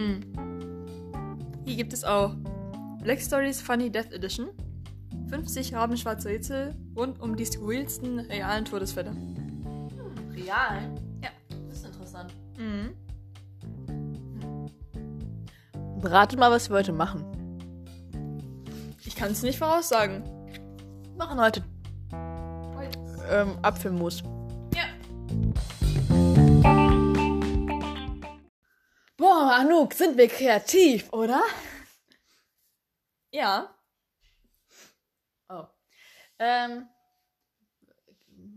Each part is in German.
Hm. Hier gibt es auch Black Stories Funny Death Edition. 50 rabenschwarze Rätsel rund um die skurrilsten realen Todesfälle. Real? Ja. Das ist interessant. Mhm. Ratet mal, was wir heute machen. Ich kann es nicht voraussagen. Wir machen heute ähm, Apfelmus. Anouk, sind wir kreativ, oder? Ja. Oh. Ähm,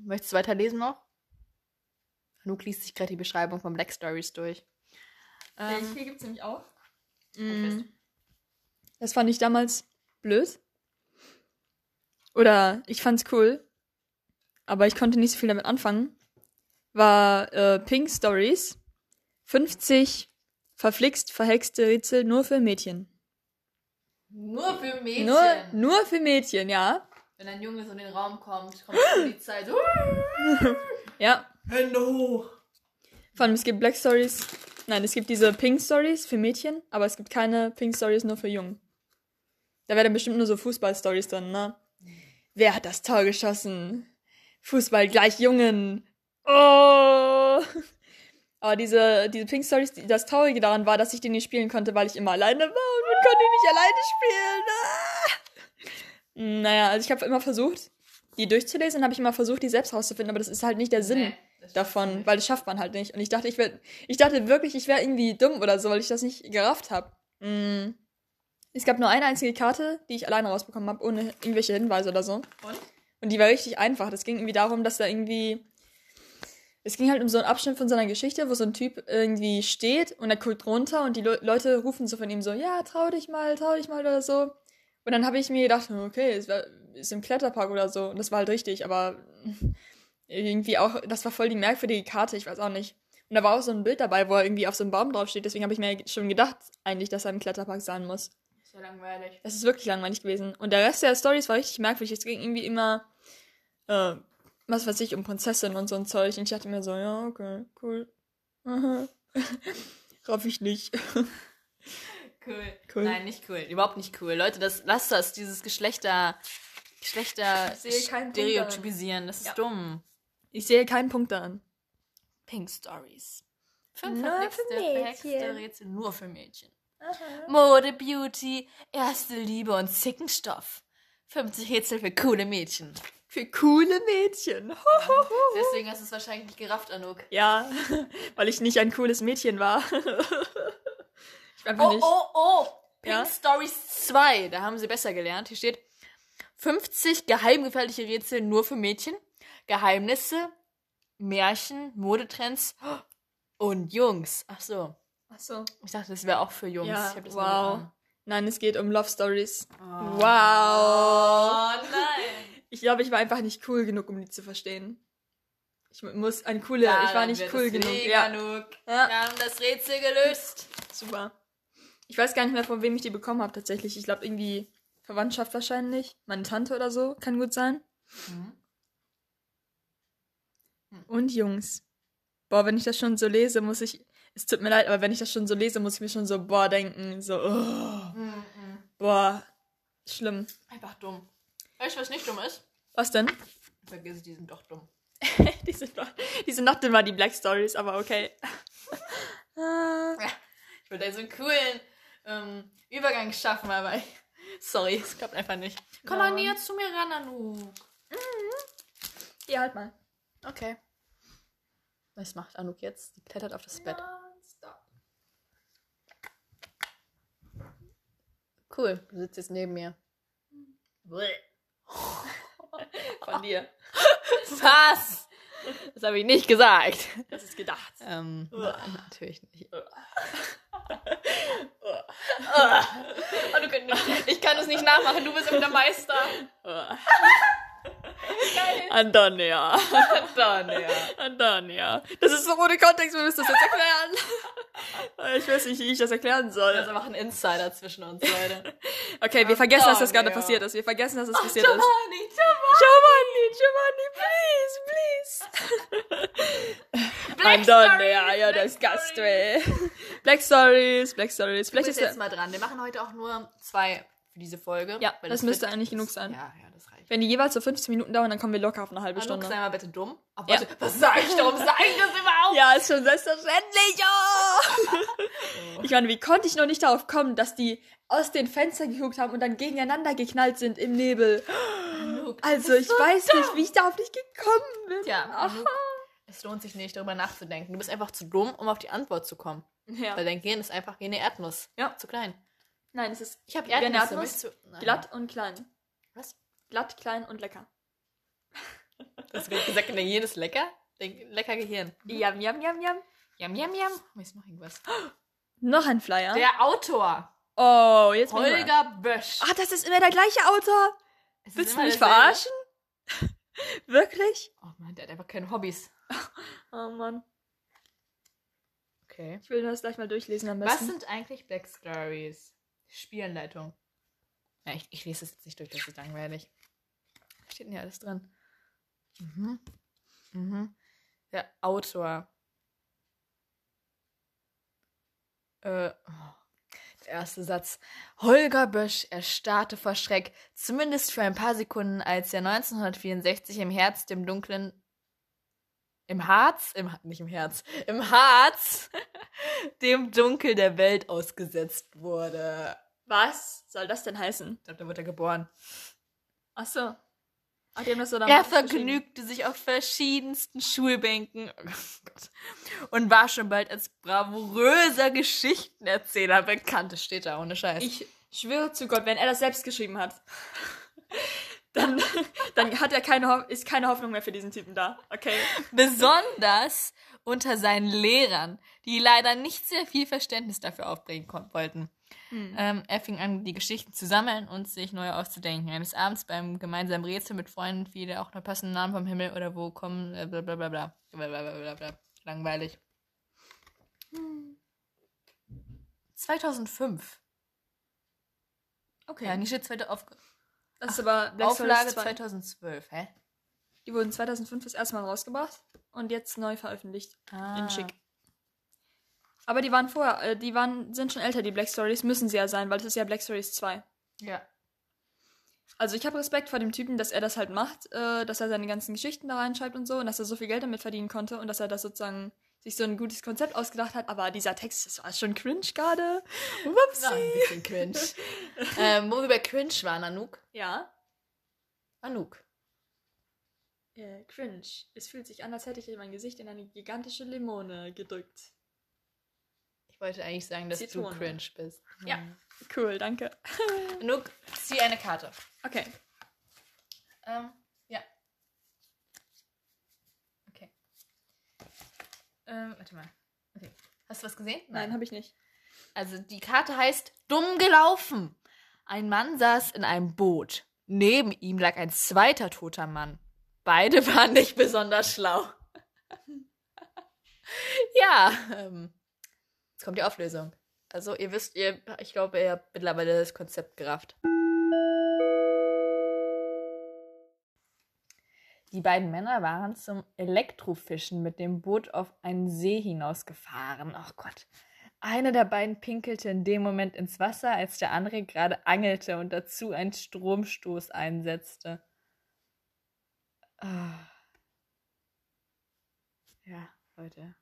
möchtest du weiterlesen noch? Anouk liest sich gerade die Beschreibung von Black Stories durch. Ähm, hier gibt es nämlich auch. Mhm. Das fand ich damals blöd. Oder ich fand's cool. Aber ich konnte nicht so viel damit anfangen. War äh, Pink Stories. 50 verflixt verhexte Rätsel nur für Mädchen. Nur für Mädchen. Nur, nur für Mädchen, ja. Wenn ein Junge so in den Raum kommt, kommt die Polizei so. Ja. Hände hoch. Vor allem, es gibt Black Stories. Nein, es gibt diese Pink Stories für Mädchen, aber es gibt keine Pink Stories nur für Jungen. Da werden bestimmt nur so Fußball-Stories drin, ne? Wer hat das Tor geschossen? Fußball gleich Jungen. Oh! Aber diese, diese Pink Stories, die- das Traurige daran war, dass ich die nicht spielen konnte, weil ich immer alleine war und man konnte nicht alleine spielen. Ah! Naja, also ich habe immer versucht, die durchzulesen, habe ich immer versucht, die selbst rauszufinden, aber das ist halt nicht der Sinn Nee, davon, weil das schafft man halt nicht. Und ich dachte, ich wär, ich dachte wirklich, ich wäre irgendwie dumm oder so, weil ich das nicht gerafft habe. Mm. Es gab nur eine einzige Karte, die ich alleine rausbekommen habe, ohne irgendwelche Hinweise oder so. Und? Und die war richtig einfach. Das ging irgendwie darum, dass da irgendwie. Es ging halt um so einen Abschnitt von seiner Geschichte, wo so ein Typ irgendwie steht und er guckt runter und die Le Leute rufen so von ihm so, ja, trau dich mal, trau dich mal oder so. Und dann habe ich mir gedacht, okay, es war, ist im Kletterpark oder so. Und das war halt richtig, aber irgendwie auch, das war voll die merkwürdige Karte, ich weiß auch nicht. Und da war auch so ein Bild dabei, wo er irgendwie auf so einem Baum draufsteht. Deswegen habe ich mir schon gedacht, eigentlich, dass er im Kletterpark sein muss. Ist ja langweilig. Es ist wirklich langweilig gewesen. Und der Rest der Stories war richtig merkwürdig. Es ging irgendwie immer, äh, was weiß ich, um Prinzessin und so ein Zeug. Und ich dachte mir so, ja, okay, cool. Aha. Raff ich nicht. Cool. Cool. Nein, nicht cool. Überhaupt nicht cool. Leute, das, lasst das, dieses Geschlechter, Geschlechter stereotypisieren. Das ist Ja. dumm. Ich sehe keinen Punkt daran. Pink Stories. Fünf Nur für Mädchen. Rätsel nur für Mädchen. Mode, Beauty, erste Liebe und Zickenstoff. 50 Rätsel für coole Mädchen. Für coole Mädchen. Deswegen hast du es wahrscheinlich nicht gerafft, Anouk. ja, weil ich nicht ein cooles Mädchen war. ich war Oh, nicht. oh, oh! Pink Ja? Stories 2. Da haben sie besser gelernt. Hier steht 50 geheimgefährliche Rätsel nur für Mädchen. Geheimnisse, Märchen, Modetrends und Jungs. Ach so. Ach so. Ich dachte, das wäre auch für Jungs. Ja, ich hab das nur wow. Nein, es geht um Love Stories. Oh. Wow. Oh nein. Ich glaube, ich war einfach nicht cool genug, um die zu verstehen. Ich mu- muss ein coole, ich war nicht cool genug. Ja, Anouk. Ja. Wir haben das Rätsel gelöst. super. Ich weiß gar nicht mehr, von wem ich die bekommen habe tatsächlich. Ich glaube irgendwie Verwandtschaft wahrscheinlich. Meine Tante oder so, kann gut sein. Mhm. Und Jungs. Boah, wenn ich das schon so lese, muss ich. Es tut mir leid, aber wenn ich das schon so lese, muss ich mir schon so, boah, denken. So, oh, Mhm. boah, schlimm. Einfach dumm. Weißt du, was nicht dumm ist? Was denn? Vergiss, die sind doch dumm. die, sind noch, die sind noch dümmer, die Black Stories, aber okay. Ich wollte einen coolen ähm, Übergang schaffen, aber ich, sorry, es klappt einfach nicht. Komm mal näher zu mir ran, Anouk. Ja, halt mal. Okay. Was macht Anouk jetzt? Die klettert auf das Bett. Cool, du sitzt jetzt neben mir. Von dir. Was? Das habe ich nicht gesagt. Das ist gedacht. Ähm, nein, natürlich nicht. Uah. Anouk, ich kann es nicht nachmachen, du bist immer der Meister. Antonia. Dann, ja. Antonia. Das ist so ohne Kontext, wir müssen das jetzt erklären. Ich weiß nicht, wie ich das erklären Das ist soll. einfach ein Insider zwischen uns, Leute. Okay, wir vergessen, dass das gerade passiert ist. Wir vergessen, dass das passiert ist. Giovanni, Giovanni, Giovanni, please, please. Black Stories, you're Black disgusting. Black Stories, Black Stories. Du Vielleicht bist ist jetzt ja, mal dran. Wir machen heute auch nur zwei für diese Folge. Ja, weil das müsste eigentlich genug das- sein. Ja, ja, das. Wenn die jeweils so 15 Minuten dauern, dann kommen wir locker auf eine halbe Anouk, Stunde. sei mal bitte dumm. Ja. warte, was sag ich? Warum sag ich das überhaupt? Ja, ist schon selbstverständlich. Oh. ich meine, wie konnte ich noch nicht darauf kommen, dass die aus den Fenstern geguckt haben und dann gegeneinander geknallt sind im Nebel? Anouk, Also, ich so weiß dumm. nicht, wie ich darauf nicht gekommen bin. Ja. Anouk, es lohnt sich nicht, darüber nachzudenken. Du bist einfach zu dumm, um auf die Antwort zu kommen. Ja. Weil dein Gehirn ist einfach wie eine Erdnuss. Ja. Zu klein. Nein, es ist Ich habe Erdnüsse. Nein. glatt und klein. Was? Glatt, klein und lecker. Das wird gesagt, dein Gehirn ist lecker? Dein lecker Gehirn. Yum, yum, yum, yum. Yam, yam, yam. Oh, ist noch irgendwas. Noch ein Flyer. Der Autor. oh, jetzt Holger Bösch. Ah, das ist immer der gleiche Autor. Es Willst du mich verarschen? Wirklich? Oh Mann, der hat einfach keine Hobbys. Oh Mann. Okay. Ich will das gleich mal durchlesen am Was besten. sind eigentlich Black Stories? Spielanleitung. Ja, ich, ich lese das jetzt nicht durch, das ist langweilig. Steht denn hier alles drin? Mhm. Mhm. Der Autor. Äh, oh. Der erste Satz. Holger Bösch erstarrte vor Schreck, zumindest für ein paar Sekunden, als er 1964 im Herz dem dunklen im Harz, im, nicht im Herz, im Harz, dem Dunkel der Welt ausgesetzt wurde. Was soll das denn heißen? Ich glaube, da wurde er geboren. Ach so. Ach, so Er vergnügte sich auf verschiedensten Schulbänken oh und war schon bald als bravouröser Geschichtenerzähler bekannt. Das steht da ohne Scheiß. Ich schwöre zu Gott, wenn er das selbst geschrieben hat, dann, dann hat er keine, ist keine Hoffnung mehr für diesen Typen da. Okay. Besonders unter seinen Lehrern, die leider nicht sehr viel Verständnis dafür aufbringen wollten. Hm. Ähm, er fing an, die Geschichten zu sammeln und sich neue auszudenken. Eines Abends beim gemeinsamen Rätsel mit Freunden fiel er auch nur passenden Namen vom Himmel oder wo kommen, äh, bla bla bla bla. Bla bla bla bla bla. Langweilig. Hm. 2005. Okay. Ja, nicht steht zweite Auf das ist aber Black Auflage Stories 2. 2012, hä? Die wurden 2005 das erste Mal rausgebracht und jetzt neu veröffentlicht. Ah. In schick. Aber die waren vorher, äh, die waren, sind schon älter, die Black Stories. Müssen sie ja sein, weil das ist ja Black Stories 2. Ja. Also ich habe Respekt vor dem Typen, dass er das halt macht, äh, dass er seine ganzen Geschichten da reinschreibt und so und dass er so viel Geld damit verdienen konnte und dass er das sozusagen sich so ein gutes Konzept ausgedacht hat. Aber dieser Text, das war schon cringe gerade. War ein bisschen cringe. ähm, wo wir bei cringe waren, Anouk. Ja. Anouk. Äh, cringe. Es fühlt sich an, als hätte ich mein Gesicht in eine gigantische Limone gedrückt. Ich wollte eigentlich sagen, dass Zitrone. du cringe bist. Ja. Cool, danke. Anouk, zieh eine Karte. Okay. Ähm, ja. Okay. Ähm, warte mal. Okay. Hast du was gesehen? Nein, habe ich nicht. Also die Karte heißt Dumm gelaufen. Ein Mann saß in einem Boot. Neben ihm lag ein zweiter toter Mann. Beide waren nicht besonders schlau. ja, ähm, jetzt kommt die Auflösung. Also ihr wisst, ihr, ich glaube, ihr habt mittlerweile das Konzept gerafft. Die beiden Männer waren zum Elektrofischen mit dem Boot auf einen See hinausgefahren. Ach Gott. Einer der beiden pinkelte in dem Moment ins Wasser, als der andere gerade angelte und dazu einen Stromstoß einsetzte. Ah. Ja, Leute.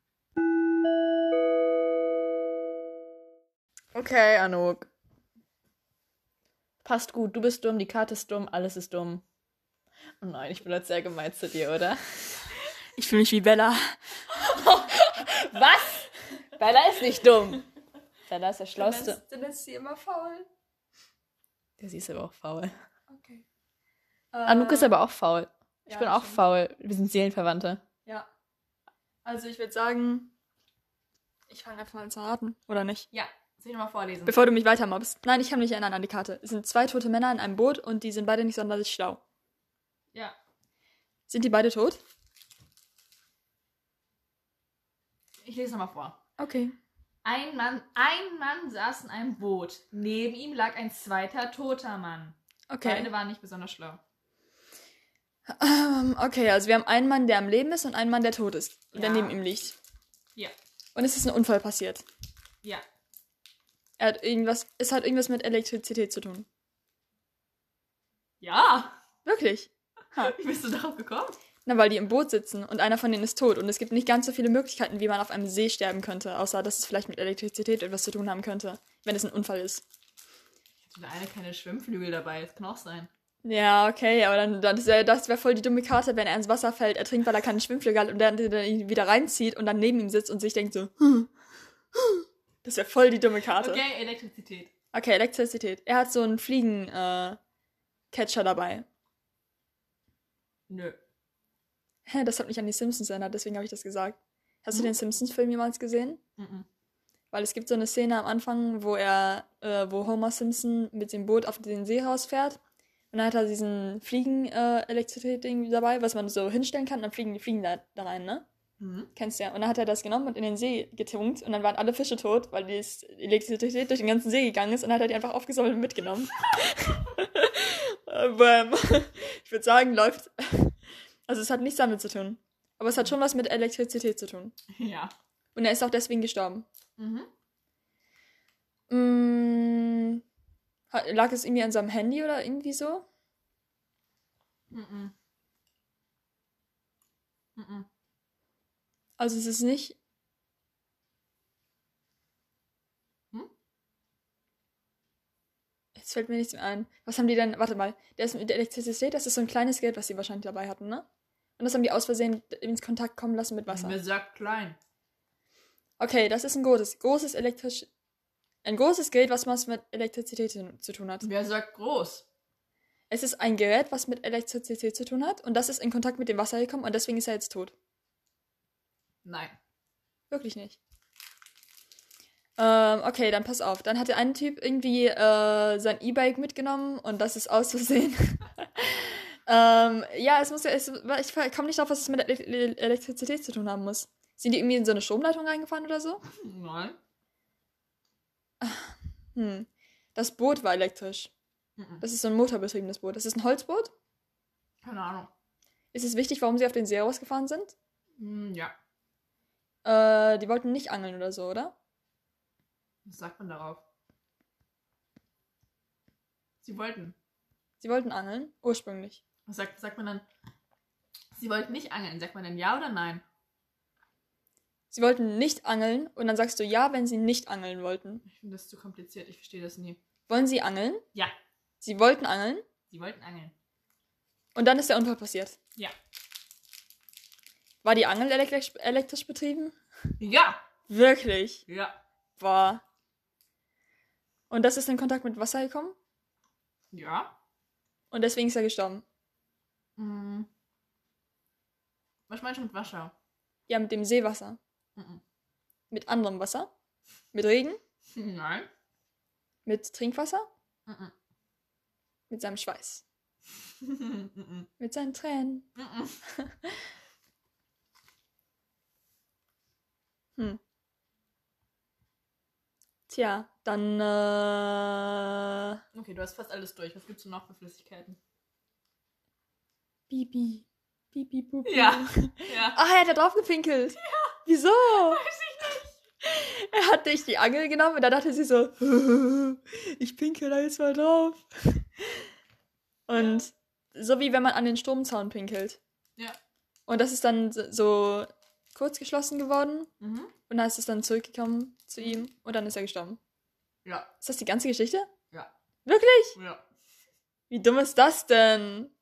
Okay, Anouk. Passt gut, du bist dumm, die Karte ist dumm, alles ist dumm. Oh nein, ich bin jetzt sehr gemein zu dir, oder? Ich fühle mich wie Bella. Was? Bella ist nicht dumm. Bella ist der Schlauste. Dann ist sie immer faul. Ja, sie ist aber auch faul. Okay. Anouk ist aber auch faul. Ich ja, bin auch stimmt. faul. Wir sind Seelenverwandte. Ja. Also ich würde sagen, ich fange einfach mal an zu raten, oder nicht? Ja, soll ich nochmal vorlesen? Bevor du mich weiter mobst. Nein, ich kann mich erinnern an die Karte. Es sind zwei tote Männer in einem Boot und die sind beide nicht sonderlich schlau. ja. Sind die beide tot? Ich lese nochmal vor. Okay. Ein Mann, ein Mann saß in einem Boot. Neben ihm lag ein zweiter toter Mann. Okay. Beide waren nicht besonders schlau. Ähm, okay, also wir haben einen Mann, der am Leben ist und einen Mann, der tot ist. Und der Ja. neben ihm liegt. Ja. Und es ist ein Unfall passiert. Ja. Er hat irgendwas, es hat irgendwas mit Elektrizität zu tun. Ja. Wirklich. Wie bist du darauf gekommen? Na, weil die im Boot sitzen und einer von denen ist tot. Und es gibt nicht ganz so viele Möglichkeiten, wie man auf einem See sterben könnte, außer dass es vielleicht mit Elektrizität etwas zu tun haben könnte, wenn es ein Unfall ist. Hatte der eine keine Schwimmflügel dabei, das kann auch sein. Ja, okay, aber dann, dann das wäre voll die dumme Karte, wenn er ins Wasser fällt, ertrinkt, weil er keine Schwimmflügel hat und dann, dann ihn wieder reinzieht und dann neben ihm sitzt und sich denkt so, hm, hm. Das wäre voll die dumme Karte. Okay, Elektrizität. Okay, Elektrizität. Er hat so einen Fliegen-Catcher dabei. Nö. Hä, das hat mich an die Simpsons erinnert, deswegen habe ich das gesagt. Hast du Hm? den Simpsons-Film jemals gesehen? Mhm. Weil es gibt so eine Szene am Anfang, wo er, äh, wo Homer Simpson mit dem Boot auf den See rausfährt. Und dann hat er diesen Fliegen-Elektrizität-Ding dabei, was man so hinstellen kann, und dann fliegen die Fliegen da, da rein, ne? Mhm. Kennst du ja. Und dann hat er das genommen und in den See getunkt und dann waren alle Fische tot, weil die Elektrizität durch den ganzen See gegangen ist und dann hat er die einfach aufgesammelt und mitgenommen. Äh, Bäm. Ich würde sagen, läuft. Also es hat nichts damit zu tun. Aber es hat schon was mit Elektrizität zu tun. Ja. Und er ist auch deswegen gestorben. Mhm. Mm, lag es irgendwie an seinem Handy oder irgendwie so? Mhm. Mhm. Also es ist nicht. Hm? Jetzt fällt mir nichts mehr ein. Was haben die denn? Warte mal. Der ist mit der Elektrizität, das ist so ein kleines Geld, was sie wahrscheinlich dabei hatten, ne? Und das haben die aus Versehen ins Kontakt kommen lassen mit Wasser. Wer sagt klein? Okay, das ist ein großes, großes elektrisch. Ein großes Gerät, was was mit Elektrizität zu- zu tun hat. Wer sagt groß? Es ist ein Gerät, was mit Elektrizität zu tun hat und das ist in Kontakt mit dem Wasser gekommen und deswegen ist er jetzt tot. Nein. Wirklich nicht. Ähm, okay, dann pass auf. Dann hat der eine Typ irgendwie äh, sein E-Bike mitgenommen und das ist aus Versehen. ähm, ja, es muss ja, es, ich komme nicht drauf, was es mit Ele Ele Elektrizität zu tun haben muss. Sind die irgendwie in so eine Stromleitung reingefahren oder so? Nein. Hm. Das Boot war elektrisch. Mhm. Das ist so ein motorbetriebenes Boot. Das ist ein Holzboot. Keine Ahnung. Ist es wichtig, warum sie auf den See rausgefahren sind? Hm, ja. Äh, die wollten nicht angeln oder so, oder? Was sagt man darauf? Sie wollten. Sie wollten angeln, ursprünglich. Was sagt, sagt man dann? Sie wollten nicht angeln. Sagt man dann ja oder nein? Sie wollten nicht angeln und dann sagst du ja, wenn sie nicht angeln wollten. Ich finde das zu kompliziert. Ich verstehe das nie. Wollen sie angeln? Ja. Sie wollten angeln Sie wollten angeln. und dann ist der Unfall passiert. Ja. War die Angel elektrisch, elektrisch betrieben? Ja. Wirklich? Ja. War. Und das ist in Kontakt mit Wasser gekommen Ja. und deswegen ist er gestorben. Hm. Was meinst du mit Wasser? Ja, mit dem Seewasser. Mhm. Mit anderem Wasser? Mit Regen? Nein. Mit Trinkwasser? Mhm. Mit seinem Schweiß? Mhm. Mit seinen Tränen? Mhm. Hm. Tja, dann äh, Okay, du hast fast alles durch. Was gibt's denn noch für Flüssigkeiten? Bibi. Bibi Bubi. Ja. Ja. Ah, er hat da drauf gepinkelt. Ja. Wieso? Weiß ich nicht. Er hat nicht die Angel genommen und dann dachte sie so, ich pinkel da jetzt mal drauf. Und so wie wenn man an den Stromzaun pinkelt. Ja. Und das ist dann so- kurz geschlossen geworden Mhm. und dann ist es dann zurückgekommen zu ihm und dann ist er gestorben. Ja. Ist das die ganze Geschichte? Ja. Wirklich? Ja. Wie dumm ist das denn?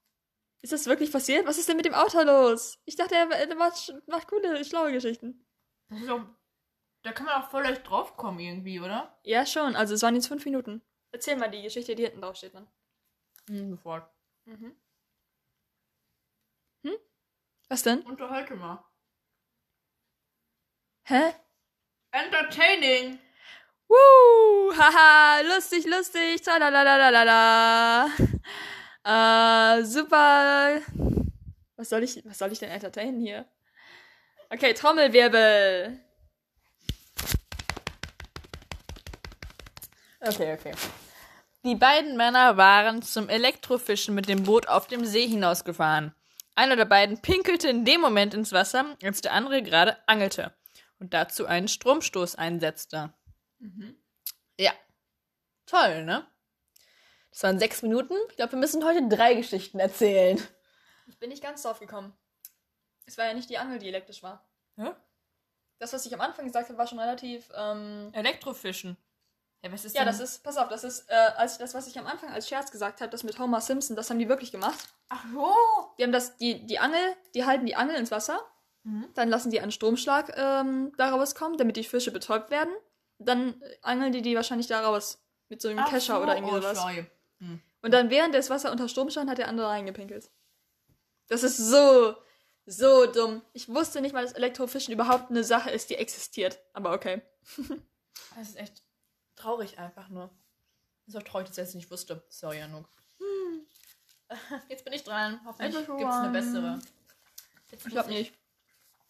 Ist das wirklich passiert? Was ist denn mit dem Auto los? Ich dachte, er, er macht, macht coole, schlaue Geschichten. Das ist auch. Da kann man auch voll leicht draufkommen irgendwie, oder? Ja, schon. Also es waren jetzt fünf Minuten. Erzähl mal die Geschichte, die hinten drauf steht dann. Mhm, sofort. Mhm. Hm? Was denn? Unterhalte mal. Hä? Entertaining! Woo! Haha, lustig, lustig. Tralalalala. Äh, super. Was soll ich, was soll ich denn entertainen hier? Okay, Trommelwirbel. Okay, okay. Die beiden Männer waren zum Elektrofischen mit dem Boot auf dem See hinausgefahren. Einer der beiden pinkelte in dem Moment ins Wasser, als der andere gerade angelte und dazu einen Stromstoß einsetzte. Ja. Toll, ne? Das waren sechs Minuten. Ich glaube, wir müssen heute drei Geschichten erzählen. Ich bin nicht ganz drauf gekommen. Es war ja nicht die Angel, die elektrisch war. Hä? Das, was ich am Anfang gesagt habe, war schon relativ. Ähm, Elektrofischen. Ja, was ist ja, denn? das ist, pass auf, das ist, äh, als das, was ich am Anfang als Scherz gesagt habe, das mit Homer Simpson, das haben die wirklich gemacht. Ach so. Die haben das, die, die Angel, die halten die Angel ins Wasser, Mhm. dann lassen die einen Stromschlag ähm, daraus kommen, damit die Fische betäubt werden. Dann angeln die die wahrscheinlich daraus mit so einem Ach Kescher so, oder irgendwie oh, sowas. scheu. Hm. Und dann während das Wasser unter Strom stand, hat der andere reingepinkelt. Das ist so, so dumm. Ich wusste nicht mal, dass Elektrofischen überhaupt eine Sache ist, die existiert. Aber okay. Das ist echt traurig einfach nur. Das ist auch traurig, dass ich das nicht wusste. Sorry, Anouk. Jetzt bin ich dran. Hoffentlich gibt es eine bessere. Jetzt Ich glaube nicht.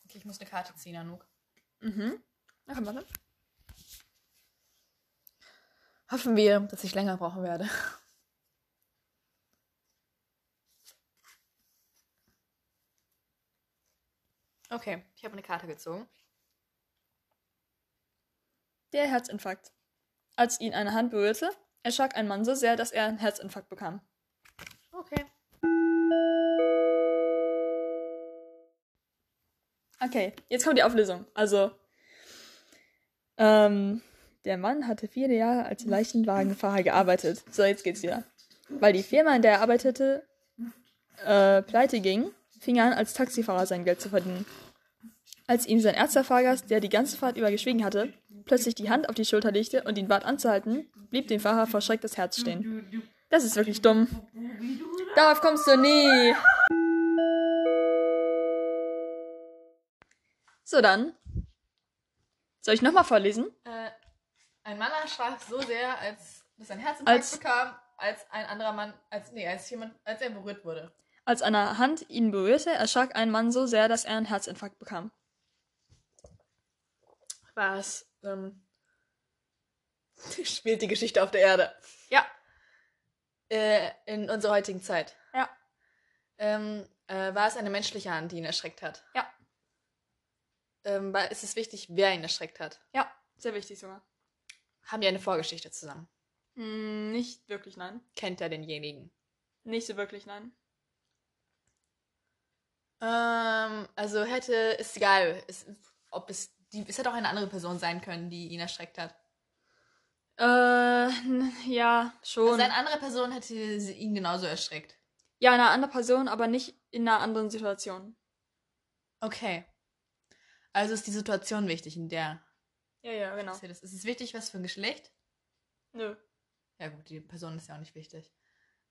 Okay, ich muss eine Karte ziehen, Anouk. Mhm. Na komm, warte. Hoffen wir, dass ich länger brauchen werde. Okay, ich habe eine Karte gezogen. Der Herzinfarkt. Als ihn eine Hand berührte, erschrak ein Mann so sehr, dass er einen Herzinfarkt bekam. Okay. Okay, jetzt kommt die Auflösung. Also, ähm, der Mann hatte viele Jahre als Leichenwagenfahrer gearbeitet. So, jetzt geht's wieder. Weil die Firma, in der er arbeitete, äh, pleite ging, fing er an, als Taxifahrer sein Geld zu verdienen. Als ihm sein erster Fahrgast, der die ganze Fahrt über geschwiegen hatte, plötzlich die Hand auf die Schulter legte und ihn bat anzuhalten, blieb dem Fahrer vor Schreck das Herz stehen. Das ist wirklich dumm. Darauf kommst du nie. So dann. Soll ich nochmal vorlesen? Äh, ein Mann erschrak so sehr, als dass ein Herzinfarkt bekam, als ein anderer Mann, als nee, als jemand, als er berührt wurde. Als eine Hand ihn berührte, erschrak ein Mann so sehr, dass er einen Herzinfarkt bekam. Was? Ähm, spielt die Geschichte auf der Erde. Ja. Äh, in unserer heutigen Zeit. Ja. Ähm, äh, war es eine menschliche Hand, die ihn erschreckt hat? Ja. Ähm, ist es wichtig, wer ihn erschreckt hat? Ja, sehr wichtig sogar. Haben die eine Vorgeschichte zusammen? Hm, nicht wirklich, nein. Kennt er denjenigen? Nicht so wirklich, nein. Ähm, also hätte, ist egal, ist, ob es, die, es hätte auch eine andere Person sein können, die ihn erschreckt hat. Äh, ja, schon. Also eine andere Person hätte ihn genauso erschreckt. ja, eine andere Person, aber nicht in einer anderen Situation. Okay. Also ist die Situation wichtig, in der Ja, ja, genau. ist. Ist es wichtig, was für ein Geschlecht? Nö. Ja gut, die Person ist ja auch nicht wichtig.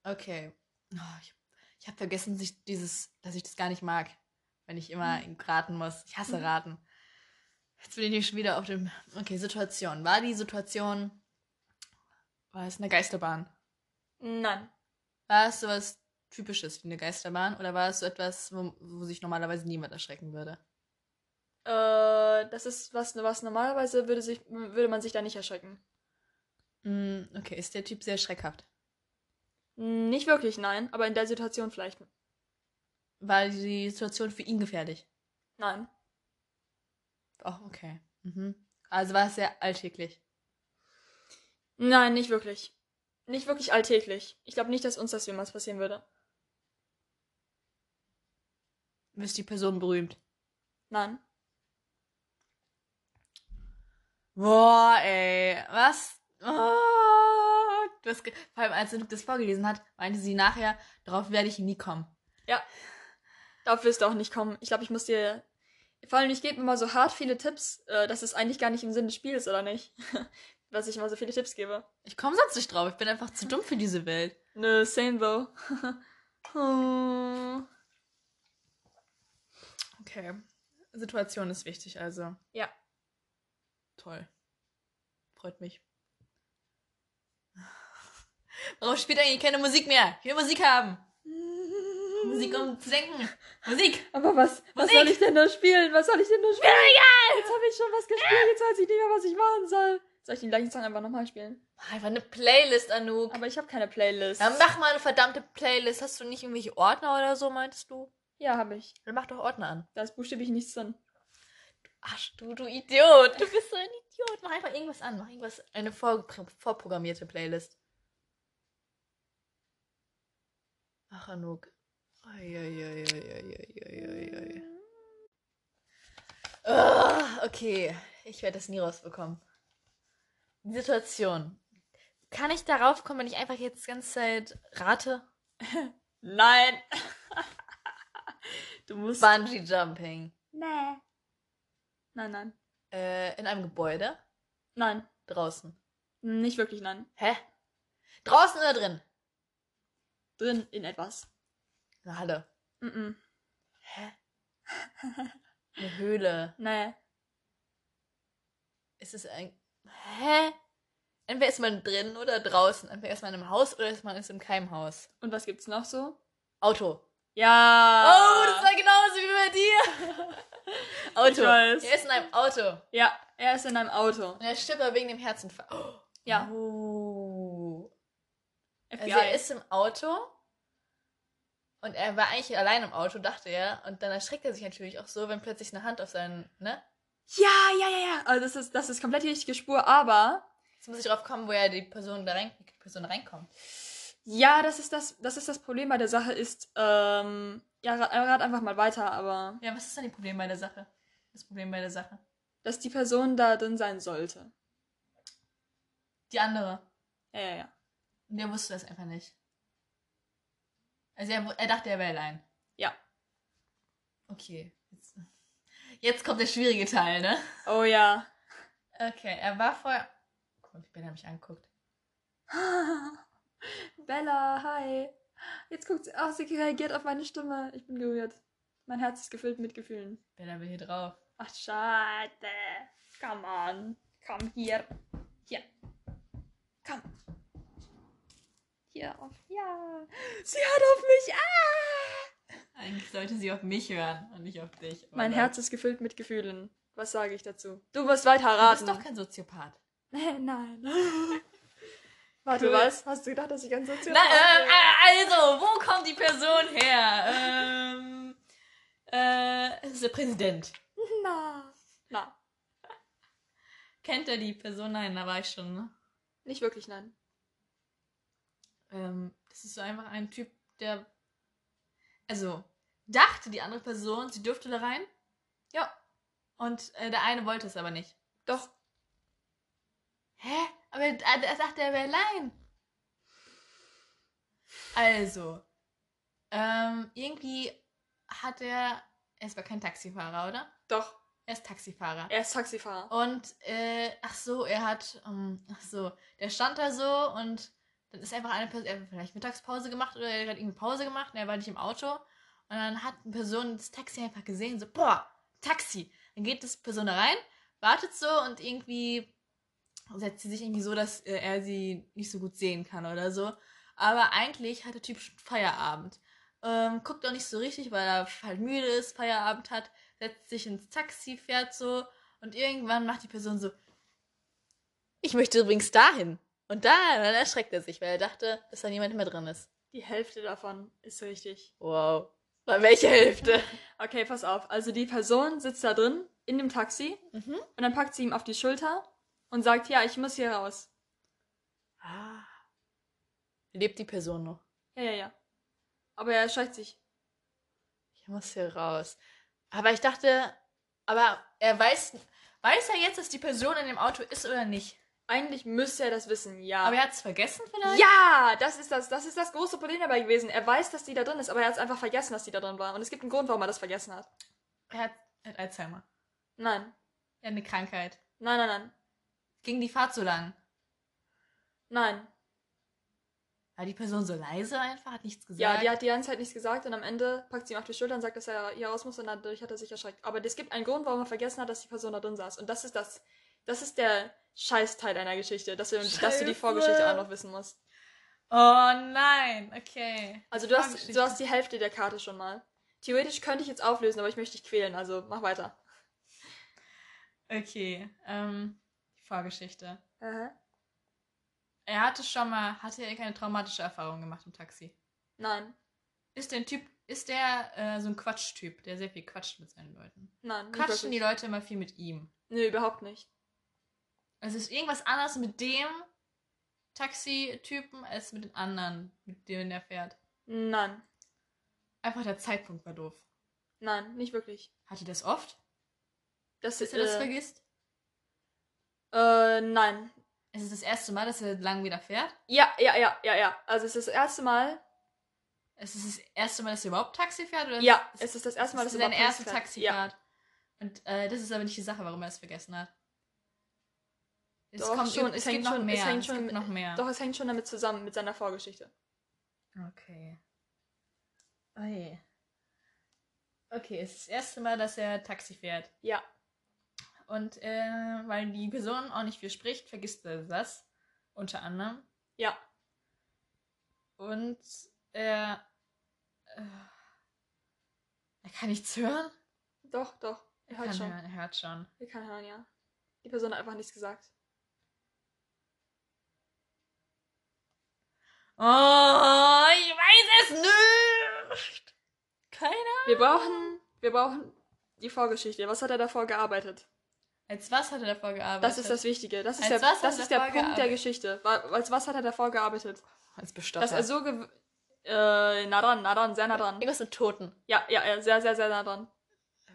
Okay. Oh, ich ich habe vergessen, sich dieses, dass ich das gar nicht mag, wenn ich immer raten muss. Ich hasse raten. Jetzt bin ich schon wieder auf dem. Okay, Situation. War die Situation. War es eine Geisterbahn? Nein. War es sowas Typisches wie eine Geisterbahn? Oder war es so etwas, wo, wo sich normalerweise niemand erschrecken würde? Äh, das ist was, was normalerweise würde, sich, würde man sich da nicht erschrecken. Mm, okay, ist der Typ sehr schreckhaft? Nicht wirklich, nein, aber in der Situation vielleicht. War die Situation für ihn gefährlich? Nein. Oh, okay. Mhm. Also war es sehr alltäglich. Nein, nicht wirklich. Nicht wirklich alltäglich. Ich glaube nicht, dass uns das jemals passieren würde. Ist die Person berühmt? Nein. Boah, ey. Was? Oh, ge- vor allem, als Luke das vorgelesen hat, meinte sie nachher, darauf werde ich nie kommen. Ja. Darauf wirst du auch nicht kommen. Ich glaube, ich muss dir. Vor allem, ich gebe immer so hart viele Tipps. Äh, das ist eigentlich gar nicht im Sinne des Spiels, oder nicht? Dass ich immer so viele Tipps gebe. Ich komme sonst nicht drauf. Ich bin einfach zu dumm für diese Welt. Nö, same though. oh. Okay. Situation ist wichtig, also. Ja. Toll. Freut mich. Warum spielt eigentlich keine Musik mehr? Ich will Musik haben. Musik, um zu denken. Musik. Aber was, was Musik! soll ich denn da spielen? Was soll ich denn da spielen? Jetzt habe ich schon was gespielt, jetzt weiß ich nicht mehr, was ich machen soll. Soll ich den gleichen Song einfach nochmal spielen? Einfach eine Playlist, Anouk. Aber ich habe keine Playlist. Dann mach mal eine verdammte Playlist. Hast du nicht irgendwelche Ordner oder so, meintest du? ja, habe ich. Dann mach doch Ordner an. Da ist buchstäblich nichts drin. Ach, du, du Idiot. Du bist so ein Idiot. Mach einfach irgendwas an. Mach irgendwas, eine vor, vorprogrammierte Playlist. Ach, Anouk. Eieieiei. Oh, okay, ich werde das nie rausbekommen. Die Situation. Kann ich darauf kommen, wenn ich einfach jetzt die ganze Zeit rate? Nein. du musst. Bungee Jumping. Nee. Nein, nein. Äh, in einem Gebäude? Nein. Draußen. Nicht wirklich nein. Hä? Draußen oder drin? Drin in etwas. Eine Halle. Mhm. Hä? Eine Höhle. Nee. Ist es ein. Hä? Entweder ist man drin oder draußen. Entweder ist man im Haus oder ist man ist im Keimhaus. Und was gibt's noch so? Auto. Ja. Oh, das war genauso wie bei dir. Auto. Ich weiß. Er ist in einem Auto. Ja, er ist in einem Auto. Und er stirbt aber wegen dem Herzinfarkt. Oh. Ja. Oh. Also er ist im Auto und er war eigentlich allein im Auto, dachte er. Und dann erschreckt er sich natürlich auch so, wenn plötzlich eine Hand auf seinen, ne? ja, ja, ja, ja. Also das ist, das ist komplett die richtige Spur, aber Jetzt muss ich drauf kommen, woher die Person da rein, die Person reinkommt. ja, das ist das, das ist das Problem bei der Sache ist, ähm, ja, rat, rat einfach mal weiter, aber Ja, was ist denn die Problem bei der Sache? Das Problem bei der Sache. dass die Person da drin sein sollte. Die andere. Ja, ja, ja. Und der wusste das einfach nicht. Also er, er dachte, er wäre allein. Ja. Okay. Jetzt, jetzt kommt der schwierige Teil, ne? Oh ja. Okay, er war vorher. Guck mal, wie Bella mich anguckt. Bella, hi. Jetzt guckt sie, oh, sie reagiert auf meine Stimme. Ich bin gerührt. Mein Herz ist gefüllt mit Gefühlen. Bella will hier drauf. Ach, schade. Come on. Komm hier. Hier. Komm. Hier auf. Ja. Sie hört auf mich. Ah! Eigentlich sollte sie auf mich hören und nicht auf dich. aber Mein dann- Herz ist gefüllt mit Gefühlen. Was sage ich dazu? Du wirst weiter Du raten. bist doch kein Soziopath. Nein. Warte, Cool. was? Hast du gedacht, dass ich ein Soziopath äh, bin? äh, also, wo kommt die Person her? Ähm, äh, es ist der Präsident. Na. Na. Kennt er die Person? Nein, da war ich schon, ne? Nicht wirklich, nein. Ähm, das ist so einfach ein Typ, der. Also, dachte die andere Person, sie dürfte da rein. Ja. Und äh, der eine wollte es aber nicht. Doch. Hä? Aber er, er dachte, er wäre allein. Also, ähm, irgendwie hat er. Er ist aber kein Taxifahrer, oder? Doch. Er ist Taxifahrer. Er ist Taxifahrer. Und, äh, ach so, er hat, ähm, ach so, der stand da so und dann ist einfach eine Person, er hat vielleicht Mittagspause gemacht oder er hat irgendwie Pause gemacht und er war nicht im Auto. Und dann hat eine Person das Taxi einfach gesehen, so, boah, Taxi. Dann geht das Person da rein, wartet so und irgendwie setzt sie sich irgendwie so, dass äh, er sie nicht so gut sehen kann oder so. Aber eigentlich hat der Typ schon Feierabend. Ähm, guckt auch nicht so richtig, weil er halt müde ist, Feierabend hat, setzt sich ins Taxi, fährt so und irgendwann macht die Person so, ich möchte übrigens dahin. Und da, dann erschreckt er sich, weil er dachte, dass da niemand mehr drin ist. Die Hälfte davon ist richtig. Wow. Bei welcher Hälfte? Okay, pass auf. Also die Person sitzt da drin in dem Taxi Mhm. und dann packt sie ihm auf die Schulter und sagt, ja, ich muss hier raus. Ah. Lebt die Person noch? Ja, ja, ja. Aber er erschreckt sich. Ich muss hier raus. Aber ich dachte, aber er weiß, weiß er jetzt, dass die Person in dem Auto ist oder nicht? Eigentlich müsste er das wissen, ja. Aber er hat es vergessen vielleicht? ja, das ist das, das ist das große Problem dabei gewesen. Er weiß, dass die da drin ist, aber er hat es einfach vergessen, dass die da drin war. Und es gibt einen Grund, warum er das vergessen hat. Er hat, er hat Alzheimer. Nein. Er hat eine Krankheit. Nein, nein, nein. Ging die Fahrt so lang? Nein. War die Person so leise einfach? Hat nichts gesagt? Ja, die hat die ganze Zeit nichts gesagt und am Ende packt sie ihm auf die Schulter und sagt, dass er hier raus muss und dadurch hat er sich erschreckt. Aber es gibt einen Grund, warum er vergessen hat, dass die Person da drin saß. Und das ist das, das ist der Scheißteil einer Geschichte, dass du, dass du die. Vorgeschichte auch noch wissen musst. Oh nein, okay. Also du hast, du hast die Hälfte der Karte schon mal. Theoretisch könnte ich jetzt auflösen, aber ich möchte dich quälen, also mach weiter. Okay, ähm, die Vorgeschichte. Aha. Er hatte schon mal, hatte er keine traumatische Erfahrung gemacht im Taxi? Nein. ist der Typ, ist der äh, so ein Quatschtyp, der sehr viel quatscht mit seinen Leuten? Nein, nicht Quatschen die. Leute immer viel mit ihm? Nee, überhaupt nicht. Also ist irgendwas anderes mit dem Taxi-Typen als mit den anderen, mit denen er fährt. Nein. Einfach der Zeitpunkt war doof. Nein, nicht wirklich. Hat er das oft, Das dass er das äh, vergisst? äh, nein. Es ist das erste Mal, dass er lang wieder fährt. Ja, ja, ja, ja, ja. Also es ist das erste Mal. Es ist das erste Mal, dass er überhaupt Taxi fährt? Oder Ja, es es ist das erste Mal, das dass ist er seine überhaupt erste Taxi fährt. Taxifahrt. Und äh, das ist aber nicht die Sache, warum er es vergessen hat. Es Doch, kommt schon, es, es gibt hängt noch schon- es mehr. hängt es schon gibt mit- noch mehr. Ja. Doch, es hängt schon damit zusammen, mit seiner Vorgeschichte. Okay. Oje. Okay, es ist das erste Mal, dass er Taxi fährt. Ja. Und äh, weil die Person auch nicht viel spricht, vergisst er das. Unter anderem. Ja. Und er. Äh, er kann nichts hören. Doch, doch. Er Er hört schon. hören, er hört schon. Er kann hören, ja. Die Person hat einfach nichts gesagt. Oh, ich weiß es nicht. Keine Ahnung. Wir brauchen, wir brauchen die Vorgeschichte. Was hat er davor gearbeitet? Als was hat er davor gearbeitet? Das ist das Wichtige. Das ist Als der, das ist der Punkt der gearbeitet? Geschichte. Wa- Als was hat er davor gearbeitet? Als Bestatter. Dass er so gew äh, nah dran, nah dran, sehr nah dran. Irgendwas mit Toten. Ja, ja, ja, sehr, sehr, sehr nah dran.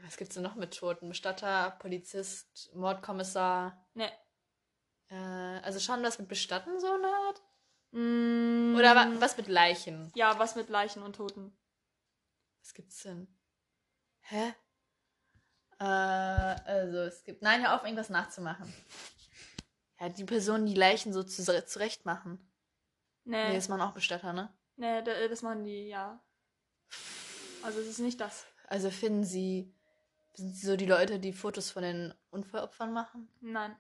Was gibt's denn noch mit Toten? Bestatter, Polizist, Mordkommissar. Ne. Äh, also schon was mit Bestatten so eine Art? Mm, Oder wa was mit Leichen? Ja, was mit Leichen und Toten. Was gibt's denn? Hä? Äh, also es gibt. Nein, hör auf, irgendwas nachzumachen. Ja, die Personen, die Leichen so zu zurecht machen. Nee, Nee, das machen auch Bestatter, ne? nee, da- das machen die, ja. Also es ist nicht das. Also finden sie. Sind sie so die Leute, die Fotos von den Unfallopfern machen? Nein.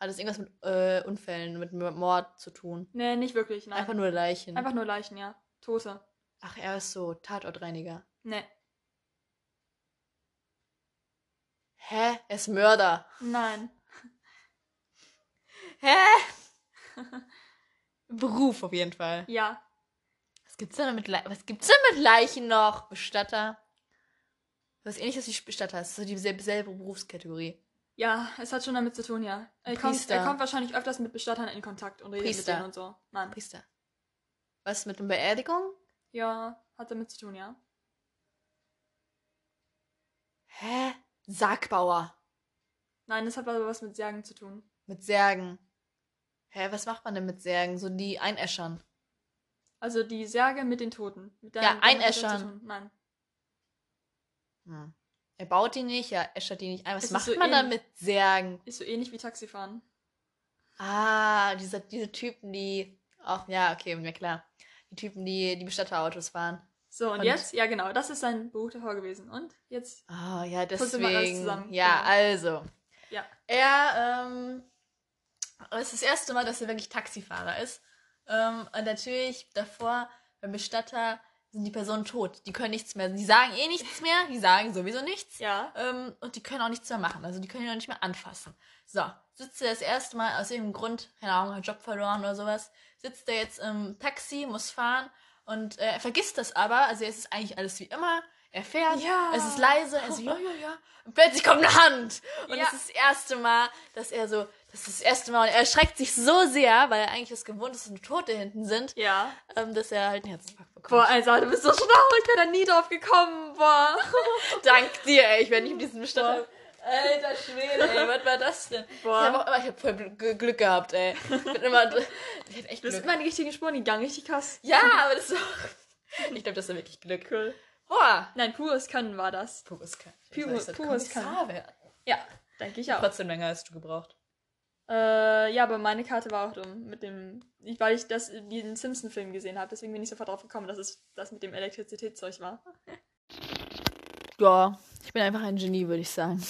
Hat das irgendwas mit äh, Unfällen, mit Mord zu tun? Nee, nicht wirklich, nein. Einfach nur Leichen. Einfach nur Leichen, ja. Tote. Ach, er ist so Tatortreiniger. Nee. Hä? Er ist Mörder. Nein. Hä? Beruf auf jeden Fall. Ja. Was gibt's denn mit Le Was gibt's denn mit Leichen noch? Bestatter. Was ähnliches wie Bestatter. Das ist so dieselbe selbe Berufskategorie. Ja, es hat schon damit zu tun, ja. Er kommt, Priester. er kommt wahrscheinlich öfters mit Bestattern in Kontakt und redet Priester. mit denen und so. Nein. Priester. Was mit einer Beerdigung? Ja, hat damit zu tun, ja. Hä? Sargbauer. Nein, das hat aber was mit Särgen zu tun. Mit Särgen. Hä, was macht man denn mit Särgen? So die einäschern. Also die Särge mit den Toten. Mit Ja, hat das einäschern. Nein. Hm. Er baut die nicht, ja, äschert die nicht ein. Was Es macht so man dann mit Särgen? Ist so ähnlich wie Taxifahren. Ah, diese, diese Typen, die auch, ja, okay, mir klar. Die Typen, die die Bestatterautos fahren. So, und, Und- jetzt? Ja, genau. Das ist sein Beruf davor gewesen. Und jetzt? Ah, ja, wir alles deswegen. zusammen, Ja, genau. also. Ja. Er, ähm, es ist das erste Mal, dass er wirklich Taxifahrer ist. Ähm, und natürlich davor, beim Bestatter, sind die Personen tot. Die können nichts mehr. Die sagen eh nichts mehr. Die sagen sowieso nichts. Ja. Ähm, und die können auch nichts mehr machen. Also die können ihn auch nicht mehr anfassen. So, sitzt er das erste Mal aus irgendeinem Grund, keine Ahnung, hat Job verloren oder sowas, sitzt er jetzt im Taxi, muss fahren und äh, er vergisst das aber. Also es ist eigentlich alles wie immer. Er fährt, Ja. es ist leise, er so, ja, ja, ja. Und plötzlich kommt eine Hand. Und Ja. das ist das erste Mal, dass er so, das ist das erste Mal, und er erschreckt sich so sehr, weil er eigentlich das gewohnt ist, dass Tote hinten sind, Ja. ähm, dass er halt einen Herzinfarkt bekommt. Boah, Alter, du bist so schlau. Ich wäre da nie drauf gekommen. Boah. Dank dir, ey. Ich wäre nicht mit diesem Bestatter. Alter Schwede, ey, was war das denn? Boah. Ich habe auch immer, ich hab voll Gl- Glück gehabt, ey. Ich bin immer, ich hatte echt Glück. immer in die richtigen Spuren gegangen. Richtig krass. Ja, aber das ist auch, ich glaube, das ist wirklich Glück. Cool. Boah. Nein, pures Können war das. Pures Können. Pures Kommissar werden. Ja, denke ich auch. Trotzdem länger hast du gebraucht. Äh, ja, aber meine Karte war auch dumm. Mit dem. Ich, weil ich das, diesen Simpson-Film gesehen habe. Deswegen bin ich sofort drauf gekommen, dass es das mit dem Elektrizitätszeug war. Ja, ich bin einfach ein Genie, würde ich sagen.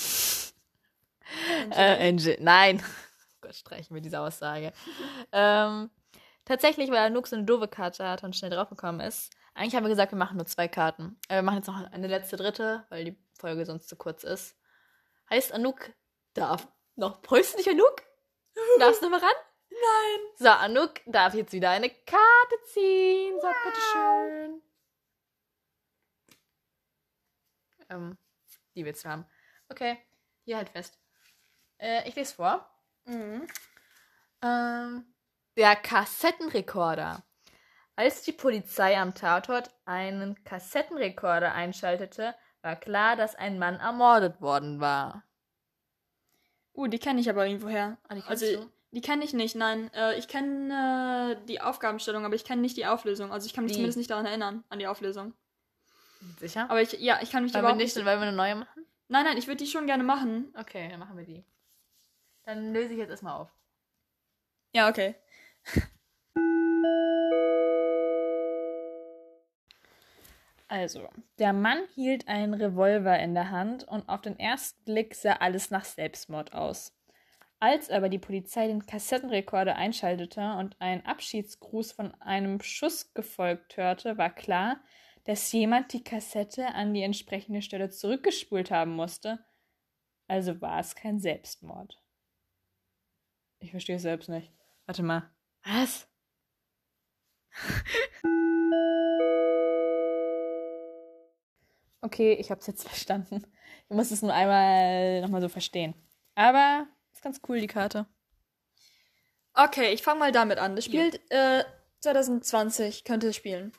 Äh, Ge Nein. Oh Gott, streichen wir diese Aussage. ähm, tatsächlich, weil Anouk so eine doofe Karte hat und schnell draufgekommen ist. Eigentlich haben wir gesagt, wir machen nur zwei Karten. Äh, wir machen jetzt noch eine letzte dritte, weil die Folge sonst zu kurz ist. Heißt, Anouk darf noch. Freust du dich, Anouk? Darfst du noch mal ran? Nein. So, Anouk darf jetzt wieder eine Karte ziehen. So, bitteschön. ähm, die wir jetzt haben. Okay, hier halt fest. Äh, ich lese vor. Ähm, der Kassettenrekorder. Als die Polizei am Tatort einen Kassettenrekorder einschaltete, war klar, dass ein Mann ermordet worden war. Uh, die kenne ich aber irgendwoher. Ah, die also, du? die kenne ich nicht, nein. Äh, ich kenne äh, die Aufgabenstellung, aber ich kenne nicht die Auflösung. Also ich kann mich Die. zumindest nicht daran erinnern, an die Auflösung. Sicher? Aber ich, ja, ich kann mich Wollen wir überhaupt nicht, wollen wir eine neue machen? Nein, nein, ich würde die schon gerne machen. Okay, dann machen wir die. Dann löse ich jetzt erstmal auf. Ja, okay. Also, der Mann hielt einen Revolver in der Hand und auf den ersten Blick sah alles nach Selbstmord aus. Als aber die Polizei den Kassettenrekorder einschaltete und ein Abschiedsgruß von einem Schuss gefolgt hörte, war klar, dass jemand die Kassette an die entsprechende Stelle zurückgespult haben musste. Also war es kein Selbstmord. Ich verstehe es selbst nicht. Warte mal. Was? Okay, ich habe es jetzt verstanden. Ich muss es nur einmal nochmal so verstehen. Aber ist ganz cool, die Karte. Okay, ich fange mal damit an. Das spielt äh, 2020, könnte es spielen.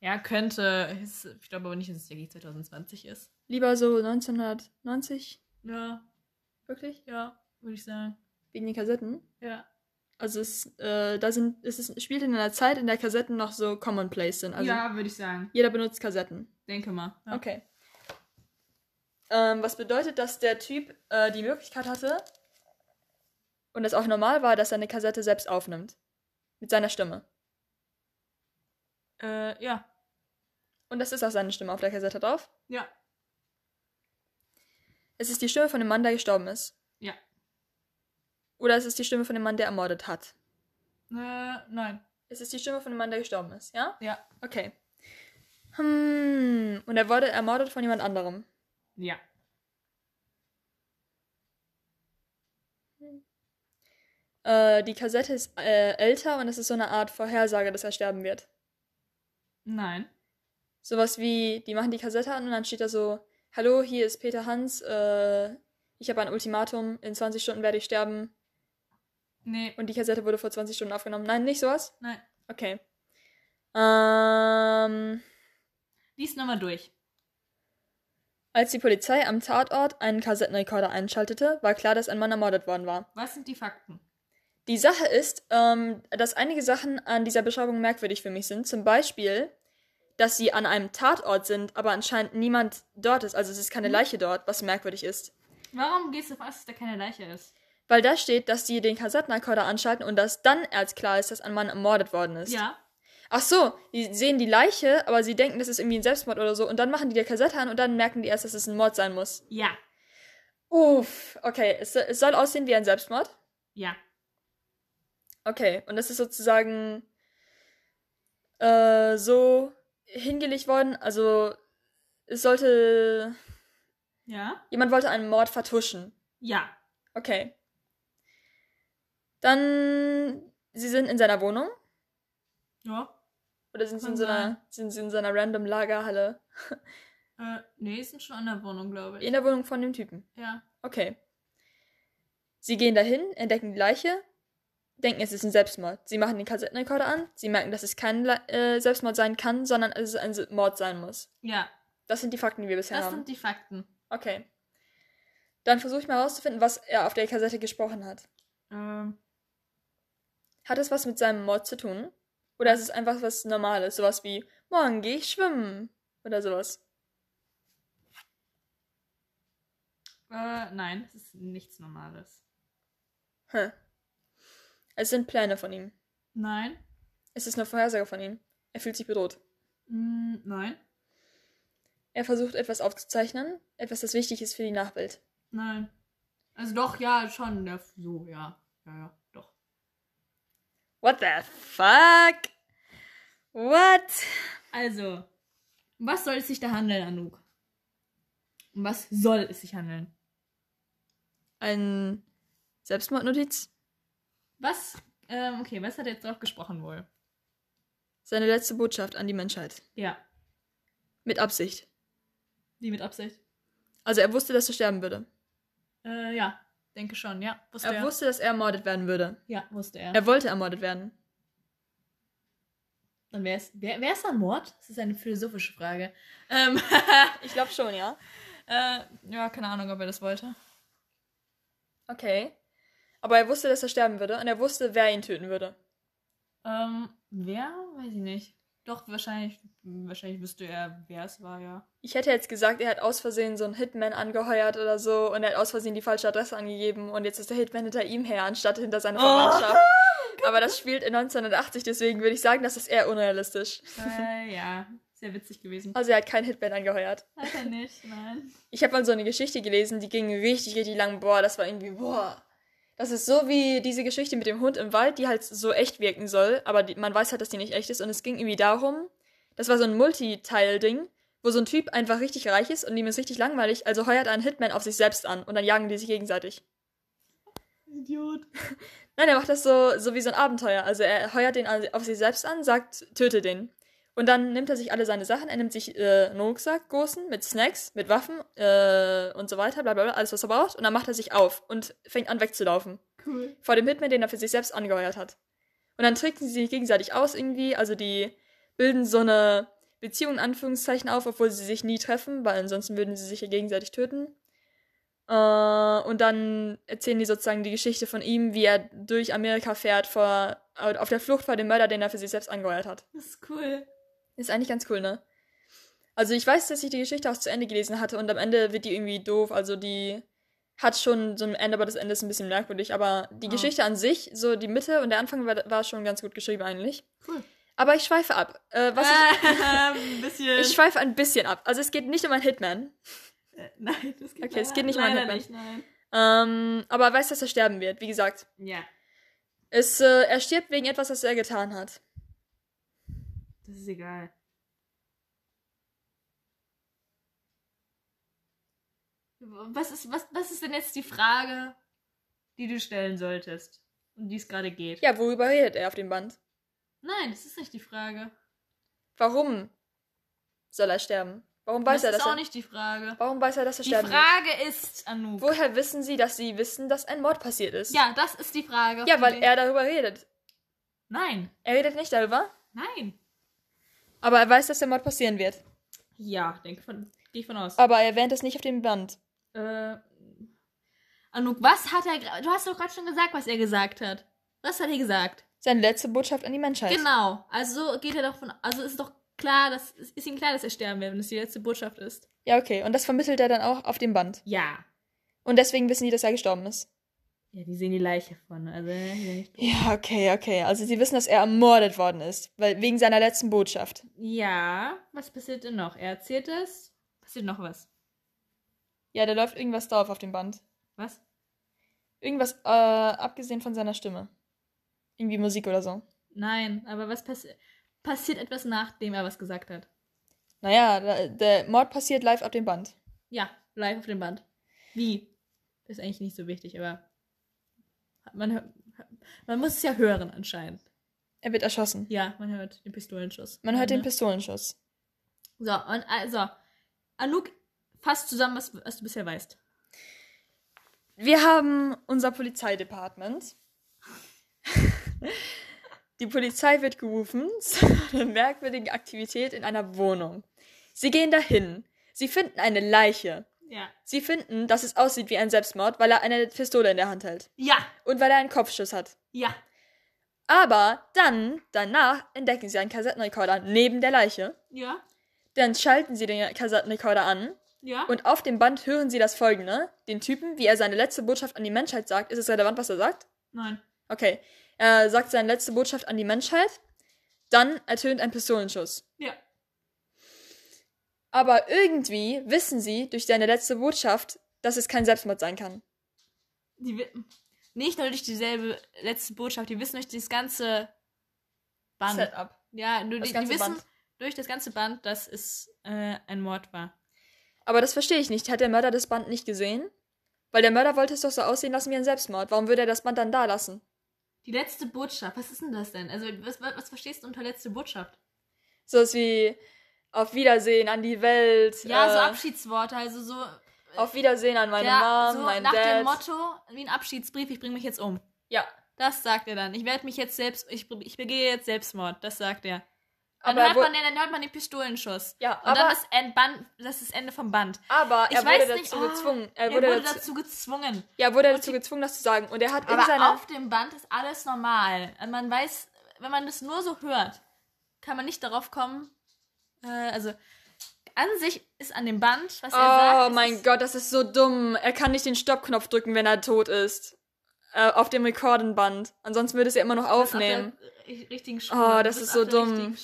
Ja, könnte. Ich glaube aber nicht, dass es wirklich 2020 ist. Lieber so 1990, Ja, wirklich? ja, würde ich sagen. Wegen den Kassetten. Ja. Also es, äh, da sind, es ist, spielt in einer Zeit, in der Kassetten noch so commonplace sind. Also ja, würde ich sagen. jeder benutzt Kassetten. Denke mal. Ja. Okay. Ähm, was bedeutet, dass der Typ äh, die Möglichkeit hatte und es auch normal war, dass er eine Kassette selbst aufnimmt. Mit seiner Stimme. Äh, ja. Und das ist auch seine Stimme auf der Kassette drauf. Ja. Es ist die Stimme von dem Mann, der gestorben ist. Ja. Oder es ist die Stimme von dem Mann, der ermordet hat. Äh, nein. Es ist die Stimme von dem Mann, der gestorben ist, ja? Ja. Okay. Hm. Und er wurde ermordet von jemand anderem. Ja. Äh, die Kassette ist äh, älter und es ist so eine Art Vorhersage, dass er sterben wird. Nein. Sowas wie, die machen die Kassette an und dann steht da so, hallo, hier ist Peter Hans, äh, ich habe ein Ultimatum, in 20 Stunden werde ich sterben Nee. und die Kassette wurde vor 20 Stunden aufgenommen. Nein, nicht sowas? Nein. Okay. Ähm, Lies nochmal durch. als die Polizei am Tatort einen Kassettenrekorder einschaltete, war klar, dass ein Mann ermordet worden war. Was sind die Fakten? Die Sache ist, ähm, dass einige Sachen an dieser Beschreibung merkwürdig für mich sind. Zum Beispiel, dass sie an einem Tatort sind, aber anscheinend niemand dort ist. Also es ist keine Leiche dort, was merkwürdig ist. Warum gehst du davon aus, dass da keine Leiche ist? Weil da steht, dass die den Kassettenrekorder anschalten und dass dann erst klar ist, dass ein Mann ermordet worden ist. Ja. Ach so, die sehen die Leiche, aber sie denken, das ist irgendwie ein Selbstmord oder so. Und dann machen die die Kassette an und dann merken die erst, dass es ein Mord sein muss. Ja. Uff, okay. Es, es soll aussehen wie ein Selbstmord. Ja. Okay, und das ist sozusagen äh, so hingelegt worden. Also es sollte. Ja. Jemand wollte einen Mord vertuschen. Ja. Okay. Dann. Sie sind in seiner Wohnung. Ja. Oder sind sie in so einer, sind sie in so einer random Lagerhalle? Äh, nee, ist schon an der Wohnung, glaube ich. In der Wohnung von dem Typen. Ja. Okay. Sie gehen dahin, entdecken die Leiche, denken, es ist ein Selbstmord. Sie machen den Kassettenrekorder an, sie merken, dass es kein äh, Selbstmord sein kann, sondern dass es ein Mord sein muss. Ja. Das sind die Fakten, die wir bisher Das haben. sind die Fakten. Okay. Dann versuche ich mal herauszufinden, was er auf der Kassette gesprochen hat. Ähm, Hat es was mit seinem Mord zu tun? Oder ist es einfach was Normales? Sowas wie, morgen gehe ich schwimmen. Oder sowas. äh, nein, es ist nichts Normales. Hm. Es sind Pläne von ihm. Nein. Es ist eine Vorhersage von ihm. Er fühlt sich bedroht. Mm, nein. Er versucht etwas aufzuzeichnen, etwas, das wichtig ist für die Nachwelt. Nein. Also doch, ja, schon. Ja, so, ja. Ja, ja, doch. What the fuck? What? Also, um was soll es sich da handeln, Anouk? Um was soll es sich handeln? Ein Selbstmordnotiz? Was? Ähm, okay, was hat er jetzt drauf gesprochen wohl? Seine letzte Botschaft an die Menschheit. Ja. Mit Absicht. Wie mit Absicht? Also er wusste, dass er sterben würde. Äh, ja. Denke schon, ja. Wusste Er er. wusste, dass er ermordet werden würde. ja, wusste er. Er wollte ermordet werden. Dann wäre es. Wer, wer ist ein Mord? Das ist eine philosophische Frage. Ähm, Ich glaube schon, ja. äh, ja, keine Ahnung, ob er das wollte. Okay. Aber er wusste, dass er sterben würde und er wusste, wer ihn töten würde. Ähm, wer? Weiß ich nicht. Doch, wahrscheinlich, wahrscheinlich wüsste er, wer es war, ja. Ich hätte jetzt gesagt, er hat aus Versehen so einen Hitman angeheuert oder so und er hat aus Versehen die falsche Adresse angegeben und jetzt ist der Hitman hinter ihm her, anstatt hinter seiner Verwandtschaft. Aber das spielt in 1980, deswegen würde ich sagen, das ist eher unrealistisch. äh, ja, sehr witzig gewesen. Also er hat keinen Hitman angeheuert. Hat er nicht, nein. Ich habe mal so eine Geschichte gelesen, die ging richtig, richtig lang. Boah, das war irgendwie, boah. Das ist so wie diese Geschichte mit dem Hund im Wald, die halt so echt wirken soll, aber die, man weiß halt, dass die nicht echt ist. Und es ging irgendwie darum, das war so ein Multiteil-Ding, wo so ein Typ einfach richtig reich ist und ihm ist richtig langweilig, also heuert er einen Hitman auf sich selbst an und dann jagen die sich gegenseitig. Idiot. Nein, er macht das so, so wie so ein Abenteuer. Also er heuert den auf sich selbst an, sagt, töte den. Und dann nimmt er sich alle seine Sachen, er nimmt sich äh, einen Rucksack, großen, mit Snacks, mit Waffen äh, und so weiter, bla bla bla, alles was er braucht. Und dann macht er sich auf und fängt an wegzulaufen. Cool. Vor dem Hitman, den er für sich selbst angeheuert hat. Und dann tricksen sie sich gegenseitig aus irgendwie, also die bilden so eine Beziehung in Anführungszeichen auf, obwohl sie sich nie treffen, weil ansonsten würden sie sich ja gegenseitig töten. Äh, und dann erzählen die sozusagen die Geschichte von ihm, wie er durch Amerika fährt, vor, auf der Flucht vor dem Mörder, den er für sich selbst angeheuert hat. Das ist cool. Ist eigentlich ganz cool, ne? Also ich weiß, dass ich die Geschichte auch zu Ende gelesen hatte und am Ende wird die irgendwie doof. Also die hat schon so ein Ende, aber das Ende ist ein bisschen merkwürdig. Aber die Ah. Geschichte an sich, so die Mitte und der Anfang war, war schon ganz gut geschrieben eigentlich. Cool. Aber ich schweife ab. Äh, was ich, ein bisschen. ich schweife ein bisschen ab. Also es geht nicht um einen Hitman. Äh, nein, das geht Okay, es geht nicht um einen Hitman. nicht, nein. Ähm, aber er weiß, dass er sterben wird. Wie gesagt, Ja, es, äh, er stirbt wegen etwas, was er getan hat. Das ist egal. Was ist, was, was ist denn jetzt die Frage, die du stellen solltest? Um die es gerade geht? Ja, worüber redet er auf dem Band? Nein, das ist nicht die Frage. Warum soll er sterben? Warum weiß das er, dass ist auch er, nicht die Frage. warum weiß er, dass er Die sterben wird? Frage ist, Anouk. Woher wissen Sie, dass Sie wissen, dass ein Mord passiert ist? Ja, das ist die Frage. Ja, Die- weil er darüber redet. Nein, Er redet nicht darüber, nein. Aber er weiß, dass der Mord passieren wird. Ja, denke von, gehe ich von aus. Aber er erwähnt es nicht auf dem Band. Äh, Anouk, was hat er Du hast doch gerade schon gesagt, was er gesagt hat. Was hat er gesagt? Seine letzte Botschaft an die Menschheit. Genau. Also geht er doch von. Also ist doch klar, dass ist ist ihm klar, dass er sterben wird, wenn es die letzte Botschaft ist. Ja, okay. Und das vermittelt er dann auch auf dem Band. Ja. Und deswegen wissen die, dass er gestorben ist. Ja, die sehen die Leiche von. Also ja, okay, okay. Also sie wissen, dass er ermordet worden ist, weil wegen seiner letzten Botschaft. ja. Was passiert denn noch? Er erzählt es. Passiert noch was? Ja, da läuft irgendwas drauf auf dem Band. Was? Irgendwas, äh, abgesehen von seiner Stimme. Irgendwie Musik oder so. Nein, aber was passiert? Passiert etwas, nachdem er was gesagt hat? Naja, da- der Mord passiert live auf dem Band. Ja, live auf dem Band. Wie? Ist eigentlich nicht so wichtig, aber man, man muss es ja hören anscheinend. Er wird erschossen. Ja, man hört den Pistolenschuss. Man hört den? Pistolenschuss. So, und also, Anouk, fass zusammen, was, was du bisher weißt. Wir haben unser Polizeidepartement. Die Polizei wird gerufen zu einer merkwürdigen Aktivität in einer Wohnung. Sie gehen dahin. Sie finden eine Leiche. Ja. Sie finden, dass es aussieht wie ein Selbstmord, weil er eine Pistole in der Hand hält. Ja, Und weil er einen Kopfschuss hat. ja. Aber dann, danach, entdecken sie einen Kassettenrekorder neben der Leiche. Ja, Dann schalten sie den Kassettenrekorder an. ja. Und auf dem Band hören sie das folgende. Den Typen, wie er seine letzte Botschaft an die Menschheit sagt. Ist es relevant, was er sagt? Nein. Okay. Er sagt seine letzte Botschaft an die Menschheit. Dann ertönt ein Pistolenschuss. Ja. Aber irgendwie wissen sie durch seine letzte Botschaft, dass es kein Selbstmord sein kann. Die, nicht nur durch dieselbe letzte Botschaft, die wissen durch das ganze Band. Setup. Ja, nur die, die wissen Band. durch das ganze Band, dass es äh, ein Mord war. Aber das verstehe ich nicht. Hat der Mörder das Band nicht gesehen? Weil der Mörder wollte es doch so aussehen lassen wie ein Selbstmord. Warum würde er das Band dann da lassen? Die letzte Botschaft, was ist denn das denn? Also, was, was, was verstehst du unter letzte Botschaft? So was wie, Auf Wiedersehen an die Welt. Ja, so äh, Abschiedsworte, also so. Auf Wiedersehen an meine ja, Mom, so mein nach Dad. dem Motto, wie ein Abschiedsbrief, ich bringe mich jetzt um. ja, Das sagt er dann. Ich werde mich jetzt selbst, ich, ich begehe jetzt Selbstmord. Das sagt er. Dann, hört man, dann hört man den Pistolenschuss. Ja, Und dann aber- das, End Band, das ist das Ende vom Band. aber Ich er weiß wurde nicht, dazu oh, gezwungen. Er Er wurde, wurde dazu, dazu gezwungen. ja, wurde dazu gezwungen, das zu sagen. Und er hat in Aber seiner. auf dem Band ist alles normal. Und Man weiß, wenn man das nur so hört, kann man nicht darauf kommen. Äh, also an sich ist an dem Band, was er sagt. Oh mein Gott, das ist so dumm. Er kann nicht den Stoppknopf drücken, wenn er tot ist. Äh, auf dem Rekordenband. Ansonsten würde es ja immer noch ist aufnehmen. Auf der richtigen Spur. Oh, das ist so auf dumm.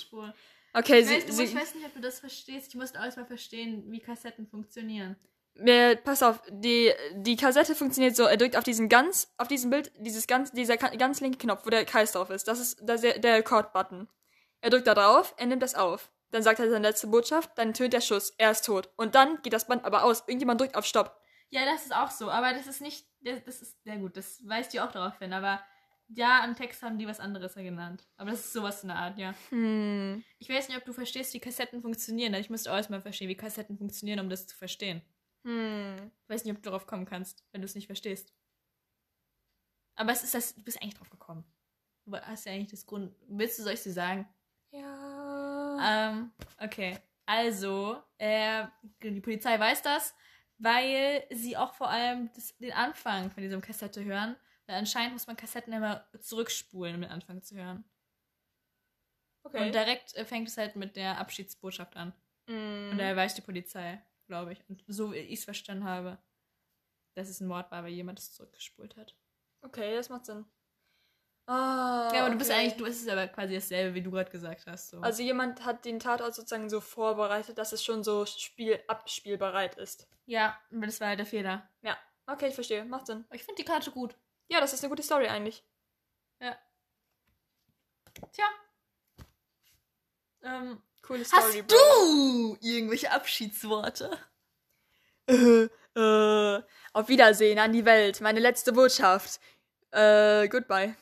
Okay, Ich sie, weiß, du, sie, ich weiß nicht, ob du das verstehst. Ich musste alles mal verstehen, wie Kassetten funktionieren. Mir, pass auf, die, die Kassette funktioniert so, er drückt auf diesen ganz, auf diesem Bild, dieses ganz, dieser ganz linke Knopf, wo der Kreis drauf ist. Das ist, der, der Record-Button. Er drückt da drauf, er nimmt das auf. Dann sagt er seine letzte Botschaft, dann tönt der Schuss, er ist tot. Und dann geht das Band aber aus. Irgendjemand drückt auf Stopp. Ja, das ist auch so, aber das ist nicht, das, ist, ja gut, das weist dir auch darauf hin, aber ja, im Text haben die was anderes genannt. Aber das ist sowas in der Art, ja. Hm. Ich weiß nicht, ob du verstehst, wie Kassetten funktionieren. Ich müsste auch erstmal verstehen, wie Kassetten funktionieren, um das zu verstehen. Hm. Ich weiß nicht, ob du darauf kommen kannst, wenn du es nicht verstehst. Aber es ist das, du bist eigentlich drauf gekommen. Du hast ja eigentlich das Grund. Willst du, soll ich dir sagen? Ja. Ähm, okay. Also, äh, die Polizei weiß das, weil sie auch vor allem das, den Anfang von diesem Kassette hören. Weil anscheinend muss man Kassetten immer zurückspulen, um den Anfang zu hören. okay. Und direkt äh, fängt es halt mit der Abschiedsbotschaft an. Hm. Und daher weiß die Polizei, glaube ich. Und so wie ich es verstanden habe, dass es ein Mord war, weil jemand es zurückgespult hat. Okay, das macht Sinn. Ah, ja, aber du bist okay. eigentlich, du ist es aber quasi dasselbe, wie du gerade gesagt hast. So. Also jemand hat den Tatort sozusagen so vorbereitet, dass es schon so spiel abspielbereit ist. ja, das war halt der Fehler. Ja, okay, ich verstehe. Macht Sinn. Ich finde die Karte gut. Ja, das ist eine gute Story eigentlich. Ja. Tja. Ähm, Coole Story, hast Bro. du irgendwelche Abschiedsworte? Äh, äh, auf Wiedersehen an die Welt. Meine letzte Botschaft. Äh, goodbye.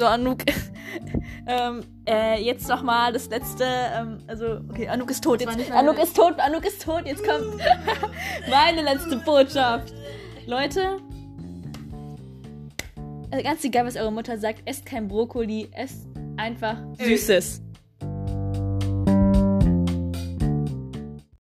So, Anouk. ähm, äh, jetzt noch mal das letzte. Ähm, also, okay, Anouk ist tot. Jetzt, Anouk ist tot, Anouk ist tot. Jetzt kommt meine letzte Botschaft. Leute, also ganz egal, was eure Mutter sagt, esst kein Brokkoli, esst einfach Süßes.